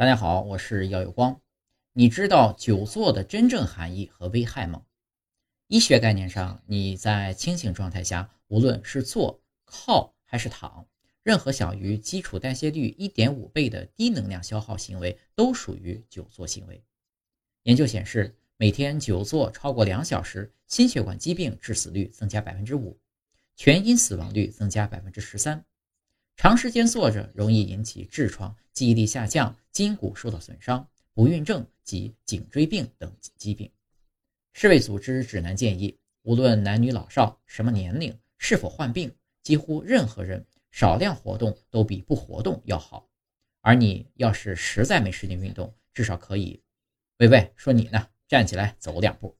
大家好，我是姚有光。你知道久坐的真正含义和危害吗？医学概念上，你在清醒状态下，无论是坐、靠还是躺，任何小于基础代谢率一点五倍的低能量消耗行为都属于久坐行为。研究显示，每天久坐超过两小时，心血管疾病致死率增加百分之五，全因死亡率增加百分之十三。长时间坐着容易引起痔疮、记忆力下降、筋骨受到损伤、不孕症及颈椎病等疾病。世卫组织指南建议，无论男女老少、什么年龄、是否患病，几乎任何人少量活动都比不活动要好。而你要是实在没时间运动，至少可以，喂喂，说你呢，站起来走两步。